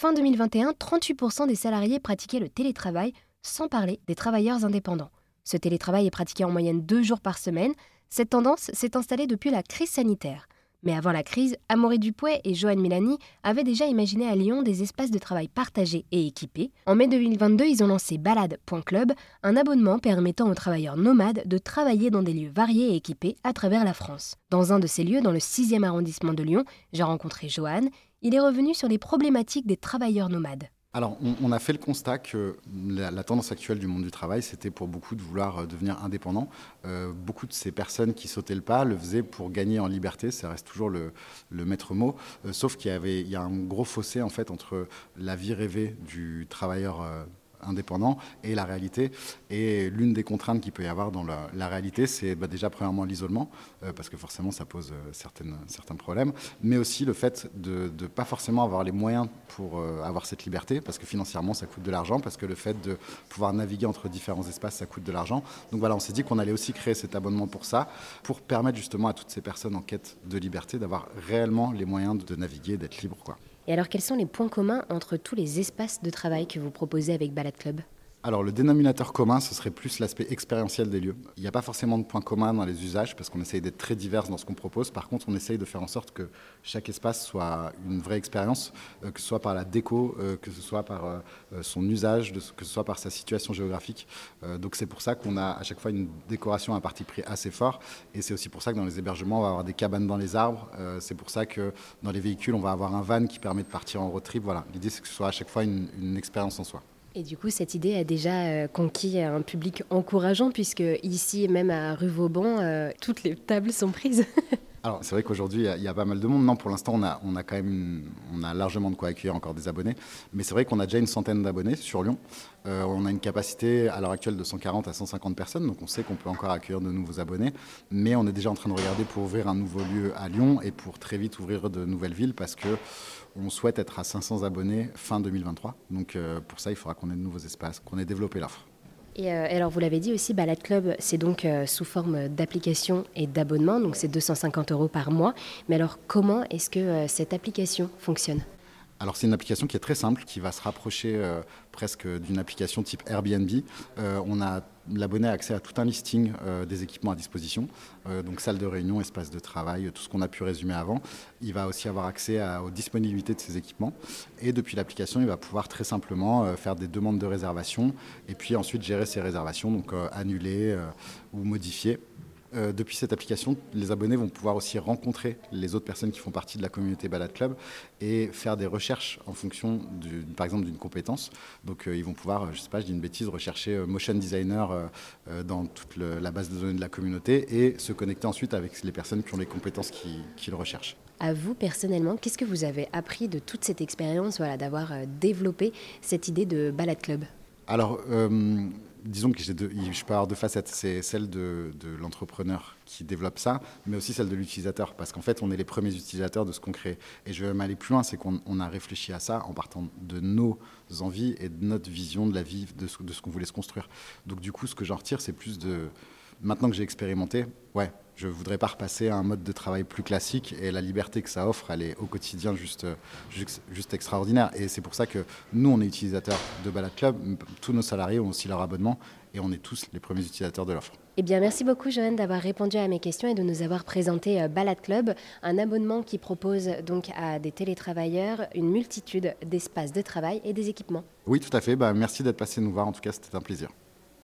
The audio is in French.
Fin 2021, 38% des salariés pratiquaient le télétravail, sans parler des travailleurs indépendants. Ce télétravail est pratiqué en moyenne deux jours par semaine. Cette tendance s'est installée depuis la crise sanitaire. Mais avant la crise, Amaury Dupouet et Joanne Milani avaient déjà imaginé à Lyon des espaces de travail partagés et équipés. En mai 2022, ils ont lancé balade.club, un abonnement permettant aux travailleurs nomades de travailler dans des lieux variés et équipés à travers la France. Dans un de ces lieux, dans le 6e arrondissement de Lyon, j'ai rencontré Joanne. Il est revenu sur les problématiques des travailleurs nomades. Alors, on, a fait le constat que la, tendance actuelle du monde du travail, c'était pour beaucoup de vouloir euh, devenir indépendant. Euh, beaucoup de ces personnes qui sautaient le pas le faisaient pour gagner en liberté, ça reste toujours le, maître mot. Euh, sauf qu'il y a un gros fossé en fait entre la vie rêvée du travailleur indépendant et la réalité. Et l'une des contraintes qu'il peut y avoir dans la, réalité, c'est bah, déjà premièrement l'isolement, euh, parce que forcément ça pose euh, certains problèmes, mais aussi le fait de ne pas forcément avoir les moyens pour euh, avoir cette liberté, parce que financièrement ça coûte de l'argent, parce que le fait de pouvoir naviguer entre différents espaces, ça coûte de l'argent. Donc voilà, on s'est dit qu'on allait aussi créer cet abonnement pour ça, pour permettre justement à toutes ces personnes en quête de liberté d'avoir réellement les moyens de naviguer, d'être libre. Quoi. Et alors, quels sont les points communs entre tous les espaces de travail que vous proposez avec Balade Club? Alors le dénominateur commun, ce serait plus l'aspect expérientiel des lieux. Il n'y a pas forcément de points communs dans les usages parce qu'on essaye d'être très divers dans ce qu'on propose. Par contre, on essaye de faire en sorte que chaque espace soit une vraie expérience, euh, que ce soit par la déco, euh, que ce soit par euh, son usage, que ce soit par sa situation géographique. donc c'est pour ça qu'on a à chaque fois une décoration à parti pris assez fort. Et c'est aussi pour ça que dans les hébergements, on va avoir des cabanes dans les arbres. c'est pour ça que dans les véhicules, on va avoir un van qui permet de partir en road trip. Voilà, l'idée c'est que ce soit à chaque fois une expérience en soi. Et du coup, cette idée a déjà euh, conquis un public encourageant, puisque ici, même à Rue Vauban, euh, toutes les tables sont prises. Alors, c'est vrai qu'aujourd'hui, il y, a pas mal de monde. Non, pour l'instant, on a, on a quand même on a largement de quoi accueillir encore des abonnés. Mais c'est vrai qu'on a déjà une centaine d'abonnés sur Lyon. Euh, on a une capacité à l'heure actuelle de 140 à 150 personnes. Donc, on sait qu'on peut encore accueillir de nouveaux abonnés. Mais on est déjà en train de regarder pour ouvrir un nouveau lieu à Lyon et pour très vite ouvrir de nouvelles villes parce que on souhaite être à 500 abonnés fin 2023. Donc, euh, pour ça, il faudra qu'on ait de nouveaux espaces, qu'on ait développé l'offre. Et, euh, alors, vous l'avez dit aussi, Balade Club, c'est donc euh, sous forme d'application et d'abonnement, donc c'est 250 euros par mois. Mais alors, comment est-ce que euh, cette application fonctionne? Alors c'est une application qui est très simple, qui va se rapprocher presque d'une application type Airbnb. on a l'abonné a accès à tout un listing euh, des équipements à disposition, euh, donc salle de réunion, espace de travail, tout ce qu'on a pu résumer avant. Il va aussi avoir accès aux disponibilités de ces équipements et depuis l'application, il va pouvoir très simplement euh, faire des demandes de réservation et puis ensuite gérer ses réservations, donc annuler ou modifier. Euh, depuis cette application, les abonnés vont pouvoir aussi rencontrer les autres personnes qui font partie de la communauté Balade Club et faire des recherches en fonction, par exemple, d'une compétence. Donc, euh, ils vont pouvoir, je sais pas, je dis une bêtise, rechercher euh, motion designer dans toute la base de données de la communauté et se connecter ensuite avec les personnes qui ont les compétences qu'ils recherchent. À vous personnellement, qu'est-ce que vous avez appris de toute cette expérience, voilà, d'avoir développé cette idée de Balade Club? Alors disons que je peux avoir deux facettes. C'est celle de, l'entrepreneur qui développe ça, mais aussi celle de l'utilisateur, parce qu'en fait, on est les premiers utilisateurs de ce qu'on crée. Et je vais même aller plus loin, c'est qu'on a réfléchi à ça en partant de nos envies et de notre vision de la vie, de ce, de ce qu'on voulait se construire. Donc du coup, ce que j'en retire, c'est plus de... Maintenant que j'ai expérimenté, ouais, je ne voudrais pas repasser à un mode de travail plus classique et la liberté que ça offre, elle est au quotidien juste, juste, extraordinaire. Et c'est pour ça que nous, on est utilisateurs de Balade Club, tous nos salariés ont aussi leur abonnement et on est tous les premiers utilisateurs de l'offre. Eh bien, merci beaucoup, Joanne, d'avoir répondu à mes questions et de nous avoir présenté euh, Balade Club, un abonnement qui propose donc à des télétravailleurs une multitude d'espaces de travail et des équipements. Oui, tout à fait. Bah, merci d'être passé nous voir. En tout cas, c'était un plaisir.